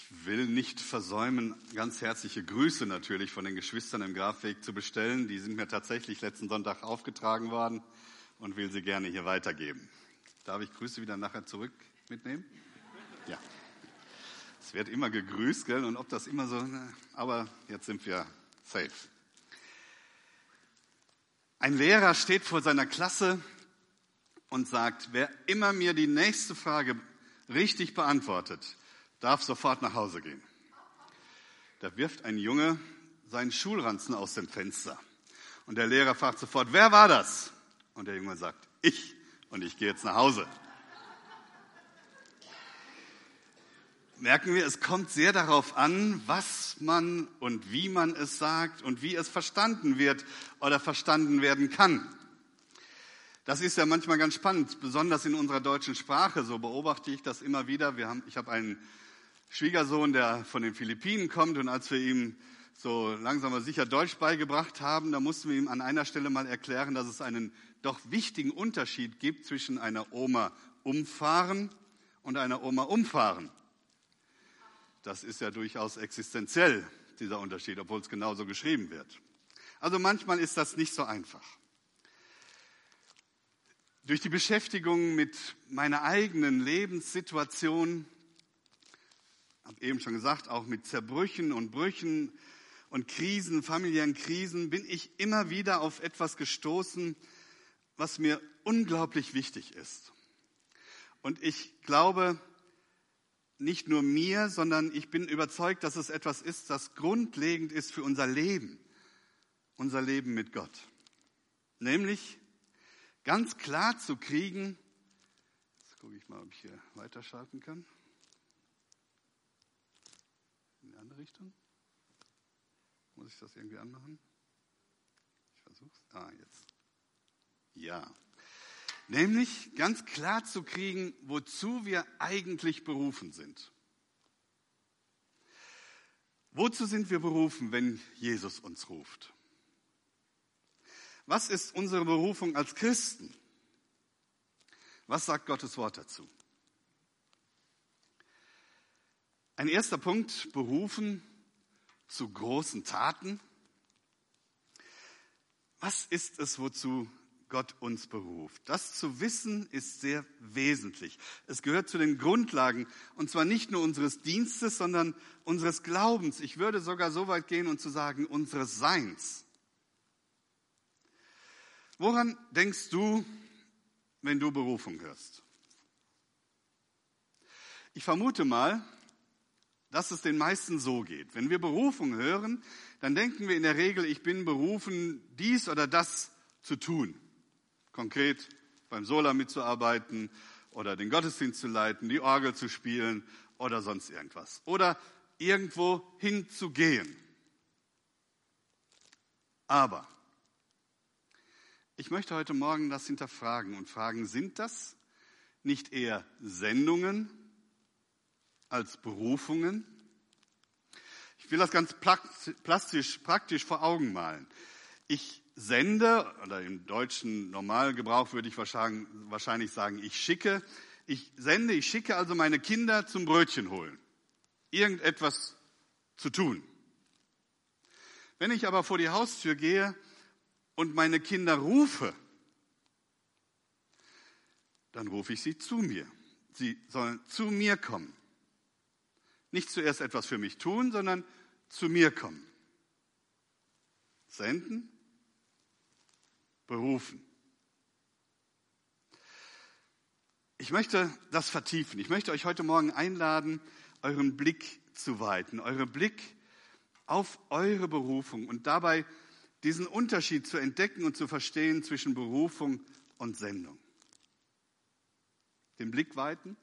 Ich will nicht versäumen, ganz herzliche Grüße natürlich von den Geschwistern im Grafweg zu bestellen. Die sind mir tatsächlich letzten Sonntag aufgetragen worden und will sie gerne hier weitergeben. Darf ich Grüße wieder nachher zurück mitnehmen? Ja. Es wird immer gegrüßt, gell? Und ob das immer so, aber jetzt sind wir safe. Ein Lehrer steht vor seiner Klasse und sagt, wer immer mir die nächste Frage richtig beantwortet, darf sofort nach Hause gehen. Da wirft ein Junge seinen Schulranzen aus dem Fenster. Und der Lehrer fragt sofort, wer war das? Und der Junge sagt, ich. Und ich gehe jetzt nach Hause. merken wir, es kommt sehr darauf an, was man und wie man es sagt und wie es verstanden wird oder verstanden werden kann. Das ist ja manchmal ganz spannend, besonders in unserer deutschen Sprache. So beobachte ich das immer wieder. Haben, ich habe einen Schwiegersohn, der von den Philippinen kommt und als wir ihm so langsam aber sicher Deutsch beigebracht haben, da mussten wir ihm an einer Stelle mal erklären, dass es einen doch wichtigen Unterschied gibt zwischen einer Oma umfahren und einer Oma umfahren. Das ist ja durchaus existenziell, dieser Unterschied, obwohl es genauso geschrieben wird. Also manchmal ist das nicht so einfach. Durch die Beschäftigung mit meiner eigenen Lebenssituation, habe eben schon gesagt, auch mit Zerbrüchen und Brüchen und Krisen, familiären Krisen, bin ich immer wieder auf etwas gestoßen, was mir unglaublich wichtig ist. Und ich glaube, nicht nur mir, sondern ich bin überzeugt, dass es etwas ist, das grundlegend ist für unser Leben, unser Leben mit Gott. Nämlich ganz klar zu kriegen, jetzt gucke ich mal, ob ich hier weiterschalten kann. In die andere Richtung. Muss ich das irgendwie anmachen? Ich versuche es. Ah, jetzt. Ja. Nämlich ganz klar zu kriegen, wozu wir eigentlich berufen sind. Wozu sind wir berufen, wenn Jesus uns ruft? Was ist unsere Berufung als Christen? Was sagt Gottes Wort dazu? Ein erster Punkt, berufen zu großen Taten. Was ist es, wozu Gott uns beruft. Das zu wissen ist sehr wesentlich. Es gehört zu den Grundlagen, und zwar nicht nur unseres Dienstes, sondern unseres Glaubens. Ich würde sogar so weit gehen und zu sagen, unseres Seins. Woran denkst du, wenn du Berufung hörst? Ich vermute mal, dass es den meisten so geht. Wenn wir Berufung hören, dann denken wir in der Regel, ich bin berufen, dies oder das zu tun konkret beim Sola mitzuarbeiten oder den Gottesdienst zu leiten, die Orgel zu spielen oder sonst irgendwas. Oder irgendwo hinzugehen. Aber ich möchte heute Morgen das hinterfragen und fragen, sind das nicht eher Sendungen als Berufungen? Ich will das ganz plastisch, praktisch vor Augen malen. Ich sende, oder im deutschen Normalgebrauch würde ich wahrscheinlich sagen, ich schicke. Ich sende, ich schicke also meine Kinder zum Brötchen holen. Irgendetwas zu tun. Wenn ich aber vor die Haustür gehe und meine Kinder rufe, dann rufe ich sie zu mir. Sie sollen zu mir kommen. Nicht zuerst etwas für mich tun, sondern zu mir kommen. Senden berufen. Ich möchte das vertiefen. Ich möchte euch heute Morgen einladen, euren Blick zu weiten, euren Blick auf eure Berufung und dabei diesen Unterschied zu entdecken und zu verstehen zwischen Berufung und Sendung. Den Blick weiten.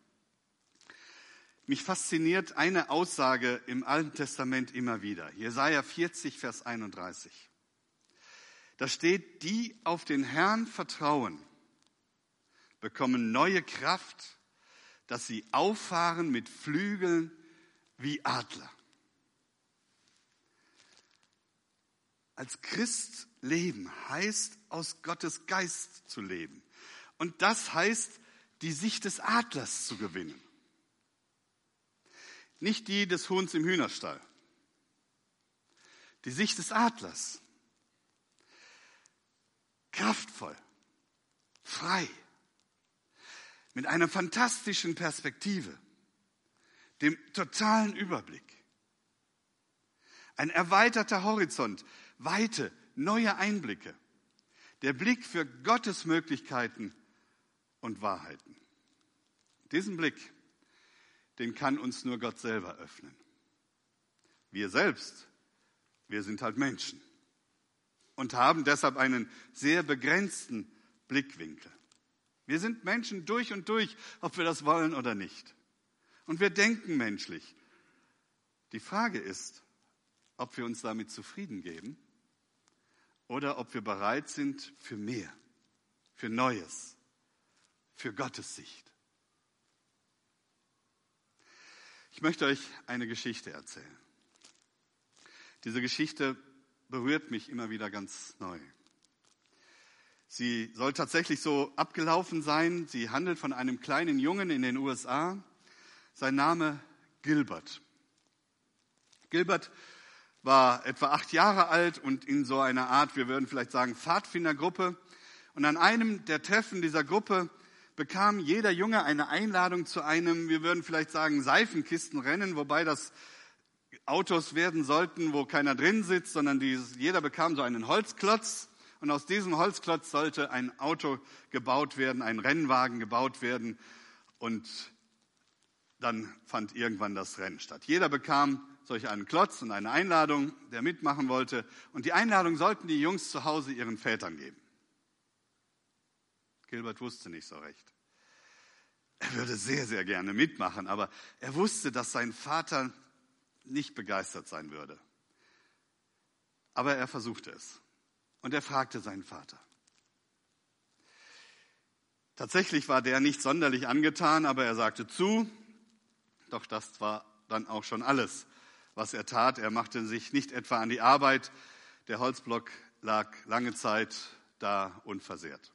Mich fasziniert eine Aussage im Alten Testament immer wieder. Jesaja 40, Vers 31. Da steht, die auf den Herrn vertrauen, bekommen neue Kraft, dass sie auffahren mit Flügeln wie Adler. Als Christ leben heißt, aus Gottes Geist zu leben. Und das heißt, die Sicht des Adlers zu gewinnen. Nicht die des Huhns im Hühnerstall. Die Sicht des Adlers. Kraftvoll, frei, mit einer fantastischen Perspektive, dem totalen Überblick. Ein erweiterter Horizont, weite, neue Einblicke. Der Blick für Gottes Möglichkeiten und Wahrheiten. Diesen Blick, den kann uns nur Gott selber öffnen. Wir selbst, wir sind halt Menschen und haben deshalb einen sehr begrenzten Blickwinkel. Wir sind Menschen durch und durch, ob wir das wollen oder nicht. Und wir denken menschlich. Die Frage ist, ob wir uns damit zufrieden geben oder ob wir bereit sind für mehr, für Neues, für Gottes Sicht. Ich möchte euch eine Geschichte erzählen. Diese Geschichte berührt mich immer wieder ganz neu. Sie soll tatsächlich so abgelaufen sein. Sie handelt von einem kleinen Jungen in den USA. Sein Name Gilbert. Gilbert war etwa acht Jahre alt und in so einer Art, wir würden vielleicht sagen, Pfadfindergruppe. Und an einem der Treffen dieser Gruppe bekam jeder Junge eine Einladung zu einem, wir würden vielleicht sagen, Seifenkistenrennen, wobei das Autos werden sollten, wo keiner drin sitzt, sondern die, jeder bekam so einen Holzklotz. Und aus diesem Holzklotz sollte ein Auto gebaut werden, ein Rennwagen gebaut werden. Und dann fand irgendwann das Rennen statt. Jeder bekam solch einen Klotz und eine Einladung, der mitmachen wollte. Und die Einladung sollten die Jungs zu Hause ihren Vätern geben. Gilbert wusste nicht so recht. Er würde sehr, sehr gerne mitmachen, aber er wusste, dass sein Vater nicht begeistert sein würde. Aber er versuchte es. Und er fragte seinen Vater. Tatsächlich war der nicht sonderlich angetan, aber er sagte zu. Doch das war dann auch schon alles, was er tat. Er machte sich nicht etwa an die Arbeit. Der Holzblock lag lange Zeit da unversehrt.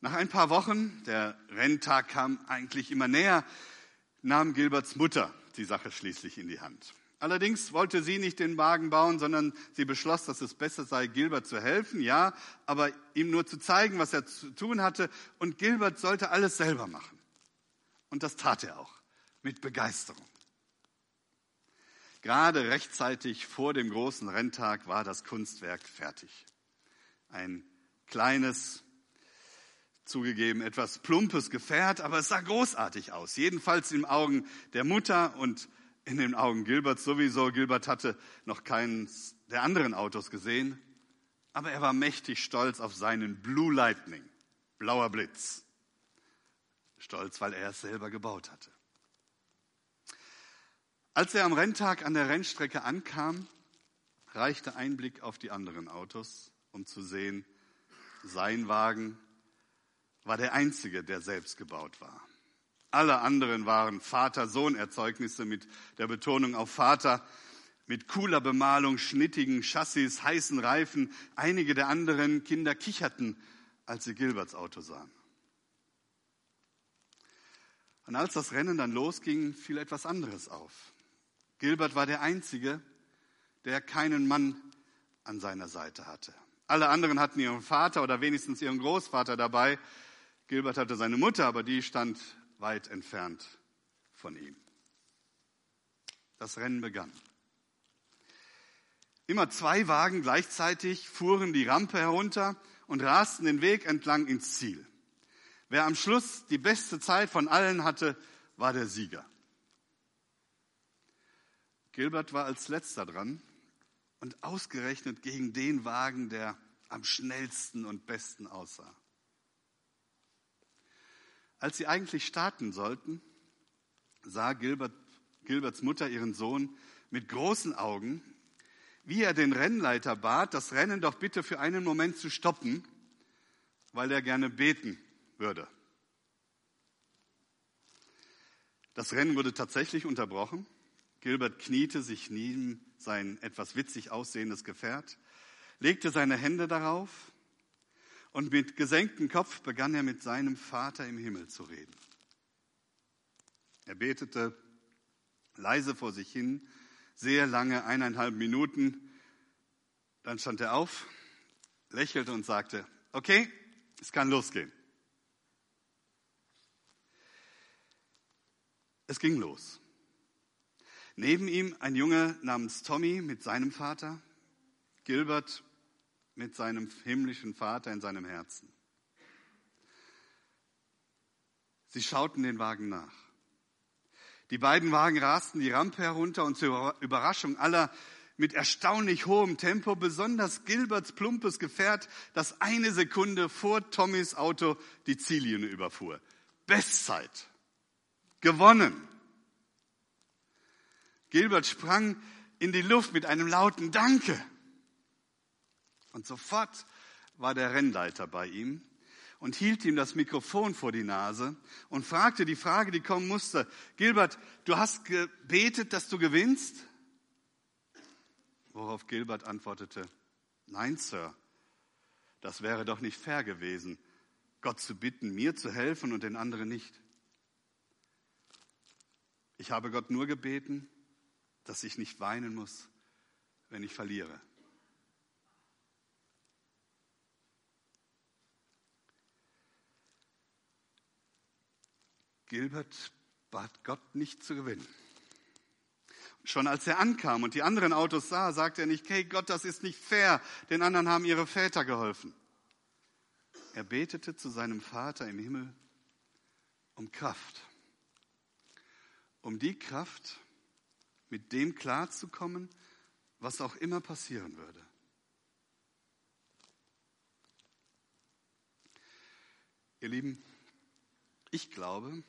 Nach ein paar Wochen, der Renntag kam eigentlich immer näher, nahm Gilberts Mutter die Sache schließlich in die Hand. Allerdings wollte sie nicht den Wagen bauen, sondern sie beschloss, dass es besser sei, Gilbert zu helfen, ja, aber ihm nur zu zeigen, was er zu tun hatte. Und Gilbert sollte alles selber machen. Und das tat er auch mit Begeisterung. Gerade rechtzeitig vor dem großen Renntag war das Kunstwerk fertig. Ein kleines, zugegeben etwas plumpes Gefährt, aber es sah großartig aus. Jedenfalls in den Augen der Mutter und in den Augen Gilberts sowieso. Gilbert hatte noch keines der anderen Autos gesehen, aber er war mächtig stolz auf seinen Blue Lightning, blauer Blitz. Stolz, weil er es selber gebaut hatte. Als er am Renntag an der Rennstrecke ankam, reichte ein Blick auf die anderen Autos, um zu sehen, sein Wagen war der einzige, der selbst gebaut war. Alle anderen waren Vater-Sohn-Erzeugnisse mit der Betonung auf Vater, mit cooler Bemalung, schnittigen Chassis, heißen Reifen. Einige der anderen Kinder kicherten, als sie Gilberts Auto sahen. Und als das Rennen dann losging, fiel etwas anderes auf. Gilbert war der Einzige, der keinen Mann an seiner Seite hatte. Alle anderen hatten ihren Vater oder wenigstens ihren Großvater dabei, Gilbert hatte seine Mutter, aber die stand weit entfernt von ihm. Das Rennen begann. Immer zwei Wagen gleichzeitig fuhren die Rampe herunter und rasten den Weg entlang ins Ziel. Wer am Schluss die beste Zeit von allen hatte, war der Sieger. Gilbert war als letzter dran und ausgerechnet gegen den Wagen, der am schnellsten und besten aussah. Als sie eigentlich starten sollten, sah Gilbert, Gilberts Mutter ihren Sohn mit großen Augen, wie er den Rennleiter bat, das Rennen doch bitte für einen Moment zu stoppen, weil er gerne beten würde. Das Rennen wurde tatsächlich unterbrochen. Gilbert kniete sich neben sein etwas witzig aussehendes Gefährt, legte seine Hände darauf und mit gesenktem Kopf begann er mit seinem Vater im Himmel zu reden. Er betete leise vor sich hin, sehr lange, eineinhalb Minuten. Dann stand er auf, lächelte und sagte, okay, es kann losgehen. Es ging los. Neben ihm ein Junge namens Tommy mit seinem Vater, Gilbert mit seinem himmlischen Vater in seinem Herzen. Sie schauten den Wagen nach. Die beiden Wagen rasten die Rampe herunter und zur Überraschung aller mit erstaunlich hohem Tempo, besonders Gilberts plumpes Gefährt, das eine Sekunde vor Tommys Auto die Ziellinie überfuhr. Bestzeit. Gewonnen. Gilbert sprang in die Luft mit einem lauten Danke. Und sofort war der Rennleiter bei ihm und hielt ihm das Mikrofon vor die Nase und fragte die Frage, die kommen musste. Gilbert, du hast gebetet, dass du gewinnst? Worauf Gilbert antwortete, nein, Sir, das wäre doch nicht fair gewesen, Gott zu bitten, mir zu helfen und den anderen nicht. Ich habe Gott nur gebeten, dass ich nicht weinen muss, wenn ich verliere. Gilbert bat Gott nicht zu gewinnen. Schon als er ankam und die anderen Autos sah, sagte er nicht, hey Gott, das ist nicht fair, den anderen haben ihre Väter geholfen. Er betete zu seinem Vater im Himmel um Kraft, um die Kraft, mit dem klarzukommen, was auch immer passieren würde. Ihr Lieben, ich glaube,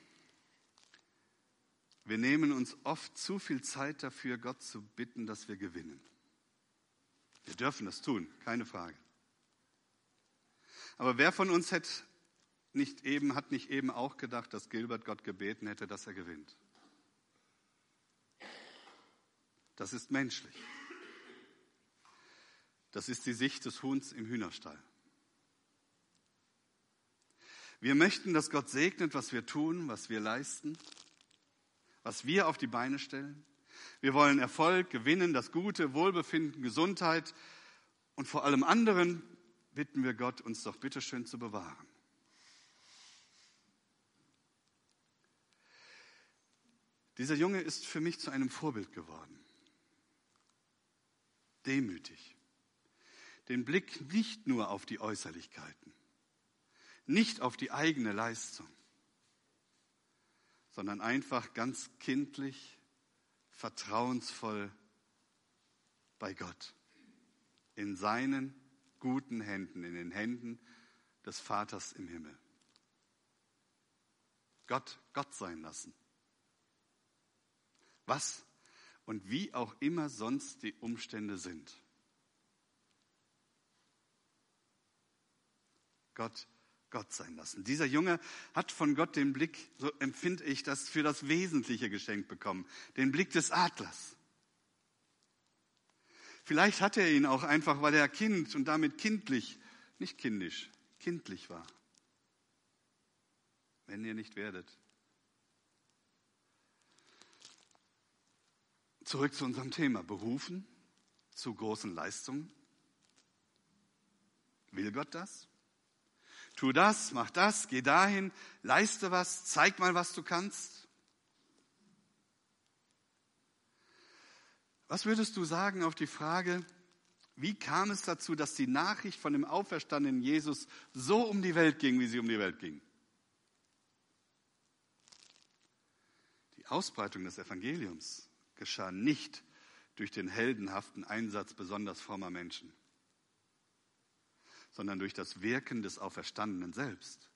wir nehmen uns oft zu viel Zeit dafür, Gott zu bitten, dass wir gewinnen. Wir dürfen das tun, keine Frage. Aber wer von uns hat nicht eben, hat nicht eben auch gedacht, dass Gilbert Gott gebeten hätte, dass er gewinnt? Das ist menschlich. Das ist die Sicht des Huhns im Hühnerstall. Wir möchten, dass Gott segnet, was wir tun, was wir leisten, was wir auf die Beine stellen. Wir wollen Erfolg, gewinnen, das Gute, Wohlbefinden, Gesundheit und vor allem anderen bitten wir Gott, uns doch bitteschön zu bewahren. Dieser Junge ist für mich zu einem Vorbild geworden. Demütig. Den Blick nicht nur auf die Äußerlichkeiten, nicht auf die eigene Leistung, sondern einfach ganz kindlich, vertrauensvoll bei Gott. In seinen guten Händen, in den Händen des Vaters im Himmel. Gott, Gott sein lassen. Was und wie auch immer sonst die Umstände sind. Gott Gott sein lassen. Dieser Junge hat von Gott den Blick, so empfinde ich das, für das Wesentliche geschenkt bekommen. Den Blick des Adlers. Vielleicht hat er ihn auch einfach, weil er Kind und damit kindlich, nicht kindisch, kindlich war. Wenn ihr nicht werdet. Zurück zu unserem Thema. Berufen zu großen Leistungen. Will Gott das? Tu das, mach das, geh dahin, leiste was, zeig mal, was du kannst. Was würdest du sagen auf die Frage, wie kam es dazu, dass die Nachricht von dem auferstandenen Jesus so um die Welt ging, wie sie um die Welt ging? Die Ausbreitung des Evangeliums geschah nicht durch den heldenhaften Einsatz besonders frommer Menschen sondern durch das Wirken des Auferstandenen selbst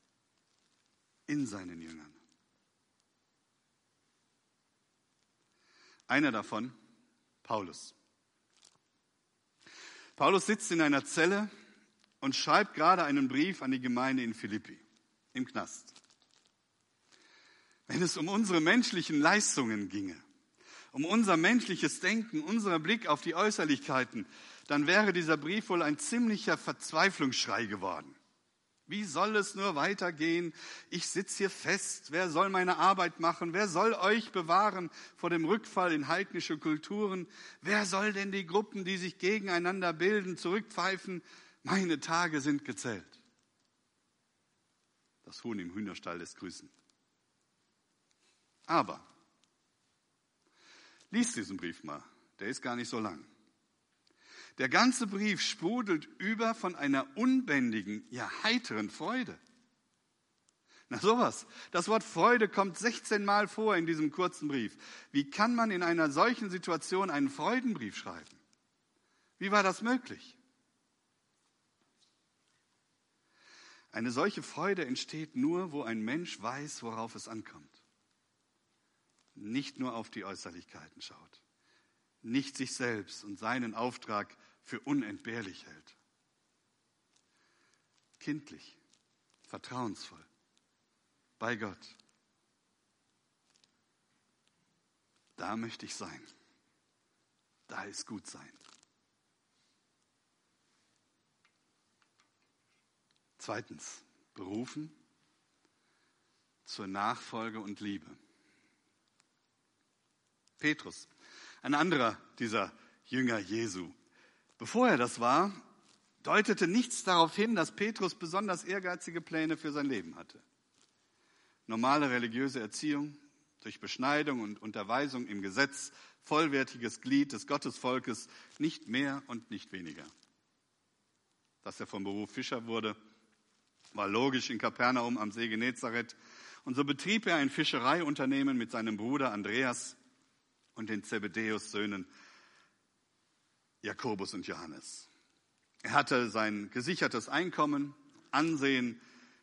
in seinen Jüngern. Einer davon, Paulus. Paulus sitzt in einer Zelle und schreibt gerade einen Brief an die Gemeinde in Philippi, im Knast. Wenn es um unsere menschlichen Leistungen ginge, um unser menschliches Denken, unser Blick auf die Äußerlichkeiten, dann wäre dieser Brief wohl ein ziemlicher Verzweiflungsschrei geworden. Wie soll es nur weitergehen? Ich sitze hier fest. Wer soll meine Arbeit machen? Wer soll euch bewahren vor dem Rückfall in heidnische Kulturen? Wer soll denn die Gruppen, die sich gegeneinander bilden, zurückpfeifen? Meine Tage sind gezählt. Das Huhn im Hühnerstall lässt grüßen. Aber, lies diesen Brief mal. Der ist gar nicht so lang. Der ganze Brief sprudelt über von einer unbändigen, ja heiteren Freude. Na sowas. Das Wort Freude kommt 16 Mal vor in diesem kurzen Brief. Wie kann man in einer solchen Situation einen Freudenbrief schreiben? Wie war das möglich? Eine solche Freude entsteht nur, wo ein Mensch weiß, worauf es ankommt. Nicht nur auf die Äußerlichkeiten schaut nicht sich selbst und seinen Auftrag für unentbehrlich hält. Kindlich, vertrauensvoll, bei Gott. Da möchte ich sein. Da ist gut sein. Zweitens, berufen zur Nachfolge und Liebe. Petrus ein anderer dieser Jünger Jesu. Bevor er das war, deutete nichts darauf hin, dass Petrus besonders ehrgeizige Pläne für sein Leben hatte. Normale religiöse Erziehung durch Beschneidung und Unterweisung im Gesetz, vollwertiges Glied des Gottesvolkes, nicht mehr und nicht weniger. Dass er vom Beruf Fischer wurde, war logisch in Kapernaum am See Genezareth. Und so betrieb er ein Fischereiunternehmen mit seinem Bruder Andreas und den Zebedäus-Söhnen Jakobus und Johannes. Er hatte sein gesichertes Einkommen, Ansehen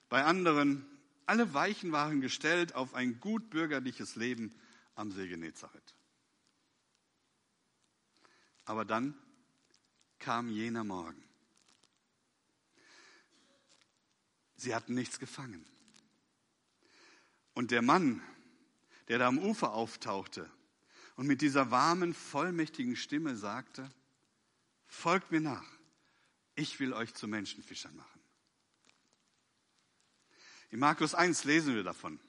bei anderen. Alle Weichen waren gestellt auf ein gut bürgerliches Leben am See Genezareth. Aber dann kam jener Morgen. Sie hatten nichts gefangen. Und der Mann, der da am Ufer auftauchte, und mit dieser warmen, vollmächtigen Stimme sagte, folgt mir nach, ich will euch zu Menschenfischern machen. In Markus 1 lesen wir davon.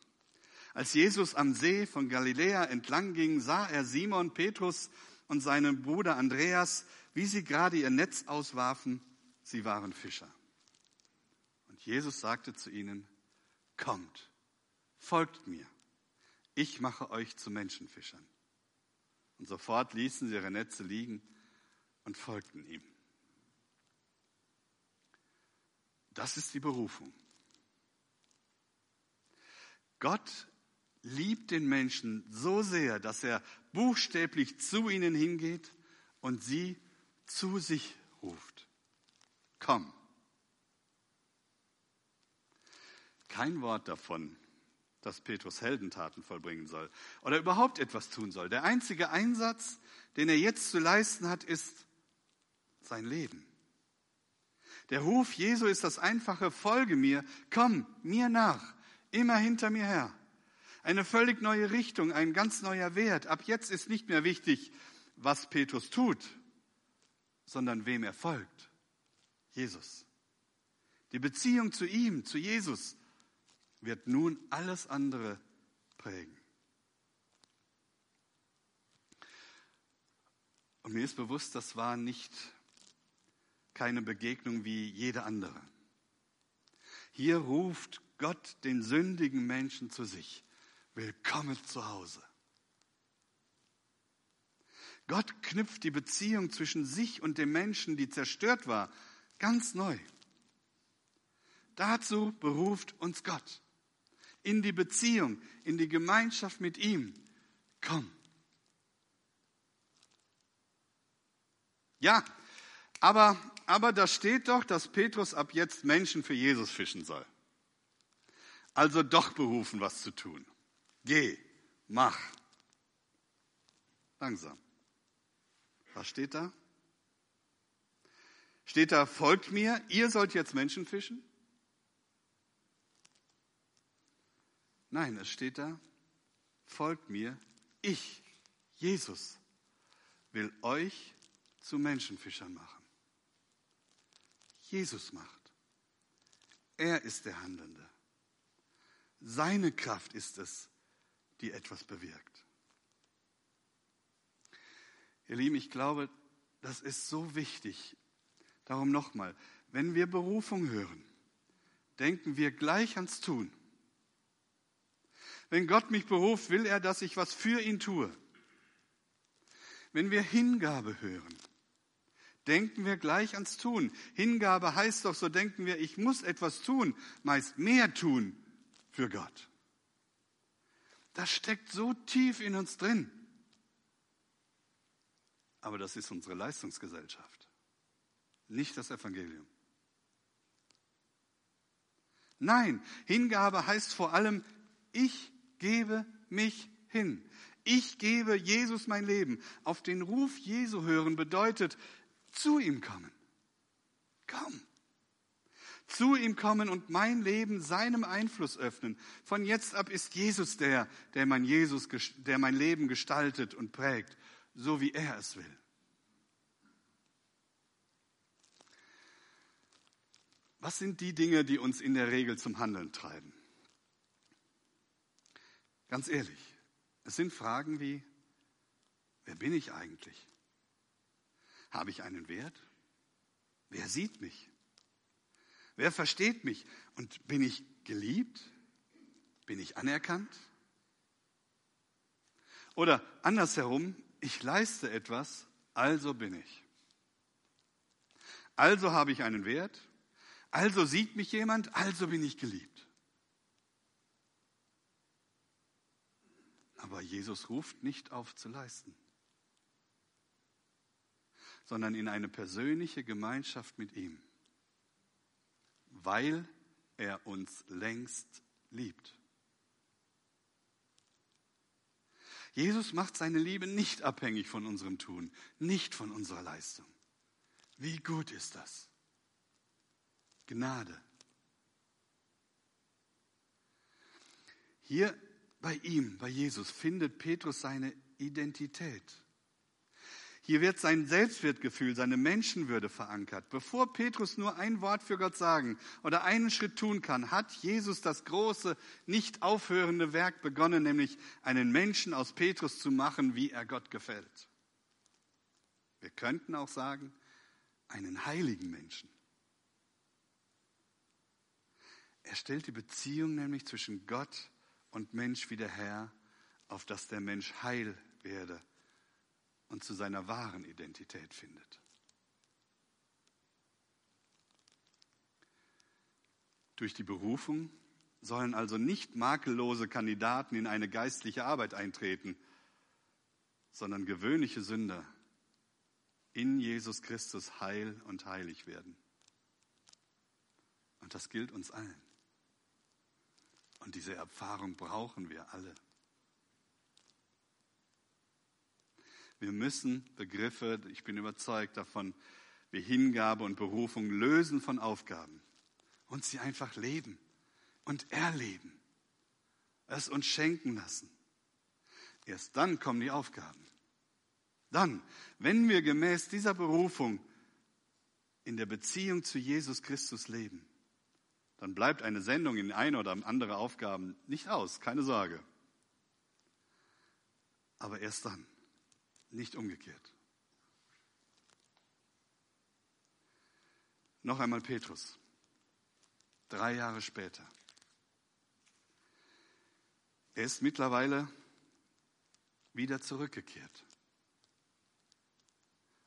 Als Jesus am See von Galiläa entlang ging, sah er Simon, Petrus und seinen Bruder Andreas, wie sie gerade ihr Netz auswarfen. Sie waren Fischer. Und Jesus sagte zu ihnen, kommt, folgt mir. Ich mache euch zu Menschenfischern. Und sofort ließen sie ihre Netze liegen und folgten ihm. Das ist die Berufung. Gott liebt den Menschen so sehr, dass er buchstäblich zu ihnen hingeht und sie zu sich ruft. Komm. Kein Wort davon, dass Petrus Heldentaten vollbringen soll oder überhaupt etwas tun soll. Der einzige Einsatz, den er jetzt zu leisten hat, ist sein Leben. Der Ruf Jesu ist das einfache Folge mir, komm mir nach, immer hinter mir her. Eine völlig neue Richtung, ein ganz neuer Wert. Ab jetzt ist nicht mehr wichtig, was Petrus tut, sondern wem er folgt. Jesus. Die Beziehung zu ihm, zu Jesus, wird nun alles andere prägen. Und mir ist bewusst, das war nicht keine Begegnung wie jede andere. Hier ruft Gott den sündigen Menschen zu sich. Willkommen zu Hause. Gott knüpft die Beziehung zwischen sich und dem Menschen, die zerstört war, ganz neu. Dazu beruft uns Gott in die Beziehung, in die Gemeinschaft mit ihm. Komm. Ja, aber, aber da steht doch, dass Petrus ab jetzt Menschen für Jesus fischen soll. Also doch berufen, was zu tun. Geh, mach. Langsam. Was steht da? Steht da, folgt mir, ihr sollt jetzt Menschen fischen? Nein, es steht da, folgt mir, ich, Jesus, will euch zu Menschenfischern machen. Jesus macht. Er ist der Handelnde. Seine Kraft ist es, die etwas bewirkt. Ihr Lieben, ich glaube, das ist so wichtig. Darum nochmal, wenn wir Berufung hören, denken wir gleich ans Tun. Wenn Gott mich beruft, will er, dass ich was für ihn tue. Wenn wir Hingabe hören, denken wir gleich ans Tun. Hingabe heißt doch, so denken wir, ich muss etwas tun, meist mehr tun für Gott. Das steckt so tief in uns drin. Aber das ist unsere Leistungsgesellschaft, nicht das Evangelium. Nein, Hingabe heißt vor allem, ich gebe mich hin. Ich gebe Jesus mein Leben. Auf den Ruf Jesu hören bedeutet zu ihm kommen. Komm. Zu ihm kommen und mein Leben seinem Einfluss öffnen. Von jetzt ab ist Jesus der, der mein, Jesus, der mein Leben gestaltet und prägt, so wie er es will. Was sind die Dinge, die uns in der Regel zum Handeln treiben? Ganz ehrlich, es sind Fragen wie, wer bin ich eigentlich? Habe ich einen Wert? Wer sieht mich? Wer versteht mich? Und bin ich geliebt? Bin ich anerkannt? Oder andersherum, ich leiste etwas, also bin ich. Also habe ich einen Wert, also sieht mich jemand, also bin ich geliebt. Aber Jesus ruft nicht auf zu leisten, sondern in eine persönliche Gemeinschaft mit ihm, weil er uns längst liebt. Jesus macht seine Liebe nicht abhängig von unserem Tun, nicht von unserer Leistung. Wie gut ist das? Gnade. Hier bei ihm, bei Jesus, findet Petrus seine Identität. Hier wird sein Selbstwertgefühl, seine Menschenwürde verankert. Bevor Petrus nur ein Wort für Gott sagen oder einen Schritt tun kann, hat Jesus das große, nicht aufhörende Werk begonnen, nämlich einen Menschen aus Petrus zu machen, wie er Gott gefällt. Wir könnten auch sagen, einen heiligen Menschen. Er stellt die Beziehung nämlich zwischen Gott und Mensch wieder her, auf dass der Mensch heil werde und zu seiner wahren Identität findet. Durch die Berufung sollen also nicht makellose Kandidaten in eine geistliche Arbeit eintreten, sondern gewöhnliche Sünder in Jesus Christus heil und heilig werden. Und das gilt uns allen. Und diese Erfahrung brauchen wir alle. Wir müssen Begriffe, ich bin überzeugt davon, wie Hingabe und Berufung lösen von Aufgaben und sie einfach leben und erleben. Es uns schenken lassen. Erst dann kommen die Aufgaben. Dann, wenn wir gemäß dieser Berufung in der Beziehung zu Jesus Christus leben, dann bleibt eine Sendung in eine oder andere Aufgaben nicht aus, keine Sorge. Aber erst dann, nicht umgekehrt. Noch einmal Petrus, drei Jahre später. Er ist mittlerweile wieder zurückgekehrt.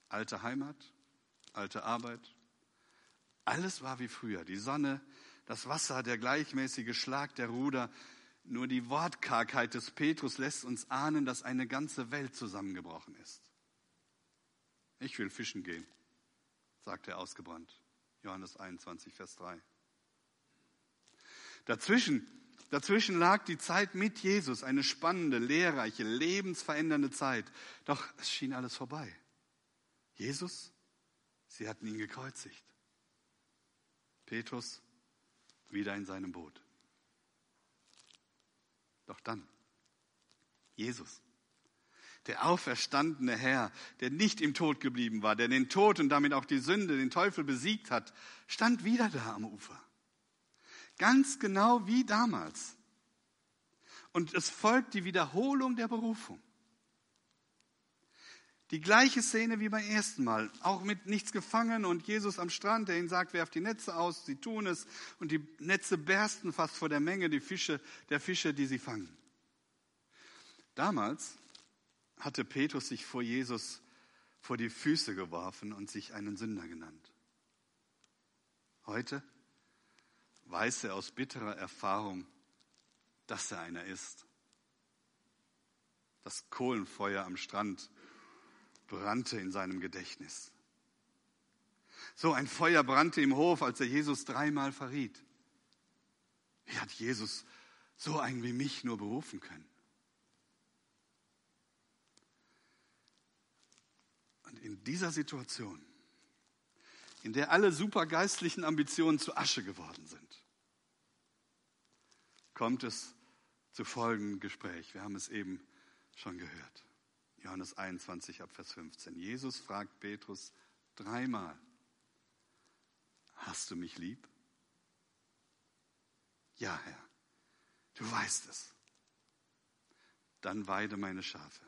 Alte Heimat, alte Arbeit, alles war wie früher. Die Sonne, das Wasser, der gleichmäßige Schlag der Ruder. Nur die Wortkargheit des Petrus lässt uns ahnen, dass eine ganze Welt zusammengebrochen ist. Ich will fischen gehen, sagt er ausgebrannt. Johannes 21, Vers 3. Dazwischen, dazwischen lag die Zeit mit Jesus, eine spannende, lehrreiche, lebensverändernde Zeit. Doch es schien alles vorbei. Jesus, sie hatten ihn gekreuzigt. Petrus, wieder in seinem Boot. Doch dann, Jesus, der auferstandene Herr, der nicht im Tod geblieben war, der den Tod und damit auch die Sünde, den Teufel besiegt hat, stand wieder da am Ufer. Ganz genau wie damals. Und es folgt die Wiederholung der Berufung. Die gleiche Szene wie beim ersten Mal, auch mit nichts gefangen und Jesus am Strand, der ihnen sagt, werft die Netze aus, sie tun es und die Netze bersten fast vor der Menge die Fische, der Fische, die sie fangen. Damals hatte Petrus sich vor Jesus vor die Füße geworfen und sich einen Sünder genannt. Heute weiß er aus bitterer Erfahrung, dass er einer ist. Das Kohlenfeuer am Strand brannte in seinem Gedächtnis. So ein Feuer brannte im Hof, als er Jesus dreimal verriet. Wie hat Jesus so einen wie mich nur berufen können? Und in dieser Situation, in der alle supergeistlichen Ambitionen zu Asche geworden sind, kommt es zu folgendem Gespräch. Wir haben es eben schon gehört. Johannes 21 ab Vers 15. Jesus fragt Petrus dreimal, hast du mich lieb? Ja, Herr, du weißt es. Dann weide meine Schafe.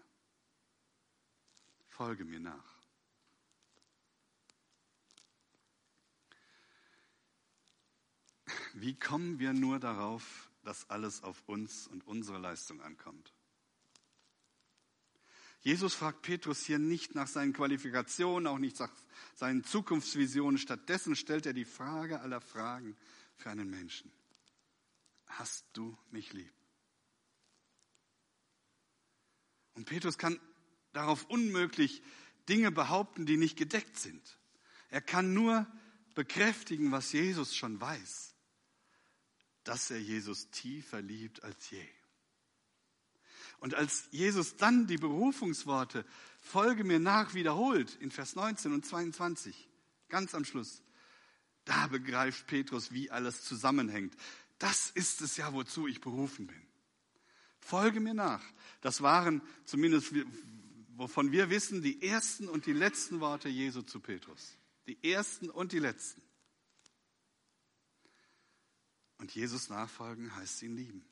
Folge mir nach. Wie kommen wir nur darauf, dass alles auf uns und unsere Leistung ankommt? Jesus fragt Petrus hier nicht nach seinen Qualifikationen, auch nicht nach seinen Zukunftsvisionen. Stattdessen stellt er die Frage aller Fragen für einen Menschen. Hast du mich lieb? Und Petrus kann darauf unmöglich Dinge behaupten, die nicht gedeckt sind. Er kann nur bekräftigen, was Jesus schon weiß, dass er Jesus tiefer liebt als je. Und als Jesus dann die Berufungsworte, folge mir nach, wiederholt in Vers 19 und 22, ganz am Schluss, da begreift Petrus, wie alles zusammenhängt. Das ist es ja, wozu ich berufen bin. Folge mir nach. Das waren zumindest, wovon wir wissen, die ersten und die letzten Worte Jesu zu Petrus. Die ersten und die letzten. Und Jesus nachfolgen heißt ihn lieben.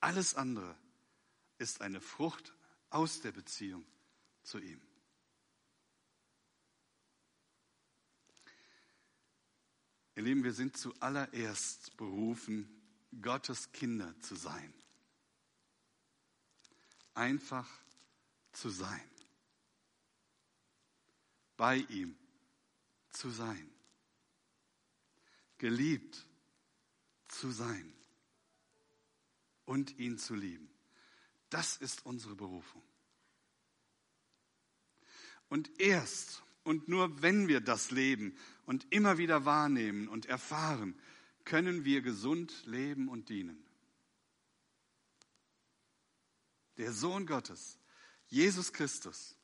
Alles andere ist eine Frucht aus der Beziehung zu ihm. Ihr Lieben, wir sind zuallererst berufen, Gottes Kinder zu sein. Einfach zu sein. Bei ihm zu sein. Geliebt zu sein und ihn zu lieben. Das ist unsere Berufung. Und erst und nur wenn wir das leben und immer wieder wahrnehmen und erfahren, können wir gesund leben und dienen. Der Sohn Gottes, Jesus Christus,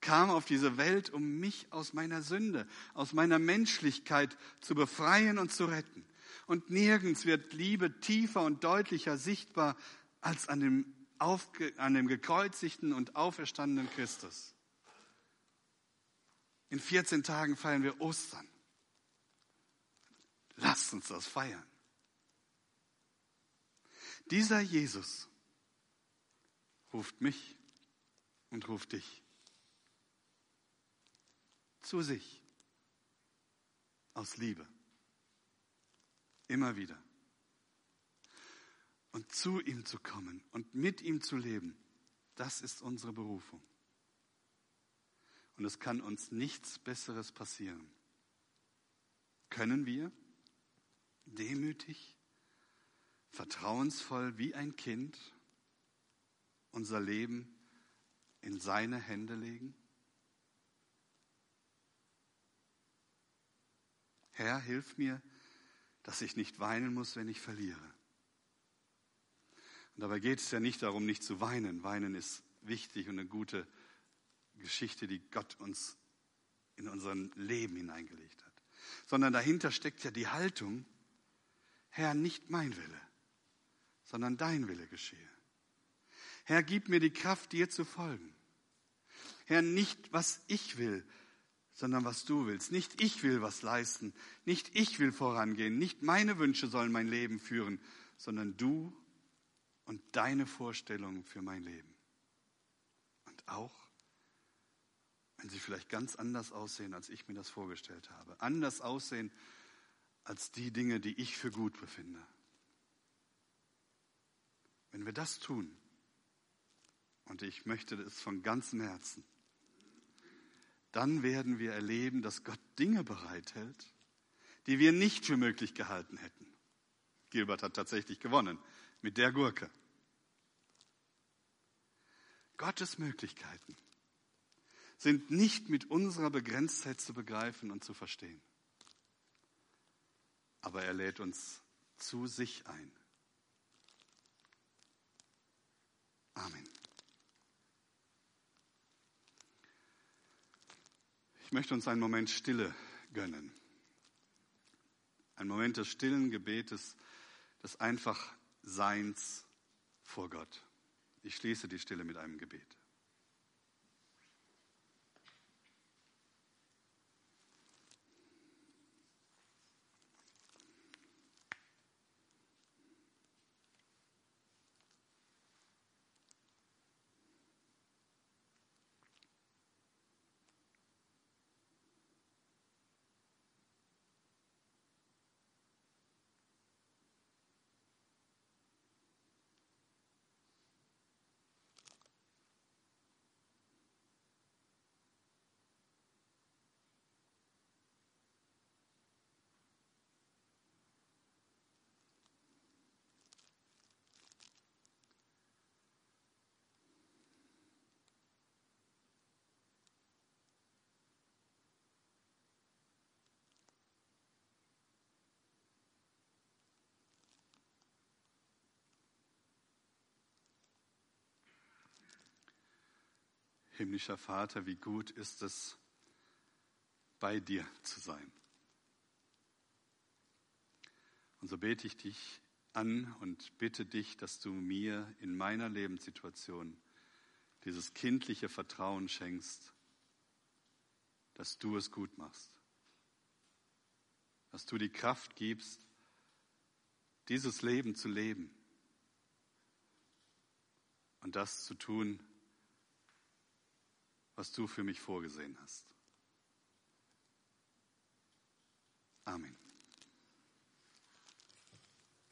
kam auf diese Welt, um mich aus meiner Sünde, aus meiner Menschlichkeit zu befreien und zu retten. Und nirgends wird Liebe tiefer und deutlicher sichtbar als an dem, aufge, an dem gekreuzigten und auferstandenen Christus. In 14 Tagen feiern wir Ostern. Lasst uns das feiern. Dieser Jesus ruft mich und ruft dich zu sich aus Liebe. Immer wieder. Und zu ihm zu kommen und mit ihm zu leben, das ist unsere Berufung. Und es kann uns nichts Besseres passieren. Können wir demütig, vertrauensvoll wie ein Kind unser Leben in seine Hände legen? Herr, hilf mir, dass ich nicht weinen muss, wenn ich verliere. Und dabei geht es ja nicht darum, nicht zu weinen. Weinen ist wichtig und eine gute Geschichte, die Gott uns in unser Leben hineingelegt hat. Sondern dahinter steckt ja die Haltung, Herr, nicht mein Wille, sondern dein Wille geschehe. Herr, gib mir die Kraft, dir zu folgen. Herr, nicht was ich will, sondern was du willst. Nicht ich will was leisten, nicht ich will vorangehen, nicht meine Wünsche sollen mein Leben führen, sondern du und deine Vorstellungen für mein Leben. Und auch, wenn sie vielleicht ganz anders aussehen, als ich mir das vorgestellt habe. Anders aussehen als die Dinge, die ich für gut befinde. Wenn wir das tun, und ich möchte es von ganzem Herzen, dann werden wir erleben, dass Gott Dinge bereithält, die wir nicht für möglich gehalten hätten. Gilbert hat tatsächlich gewonnen mit der Gurke. Gottes Möglichkeiten sind nicht mit unserer Begrenztheit zu begreifen und zu verstehen. Aber er lädt uns zu sich ein. Amen. Ich möchte uns einen Moment Stille gönnen. Ein Moment des stillen Gebetes, des einfach Seins vor Gott. Ich schließe die Stille mit einem Gebet. Himmlischer Vater, wie gut ist es, bei dir zu sein. Und so bete ich dich an und bitte dich, dass du mir in meiner Lebenssituation dieses kindliche Vertrauen schenkst, dass du es gut machst, dass du die Kraft gibst, dieses Leben zu leben und das zu tun, was du für mich vorgesehen hast. Amen.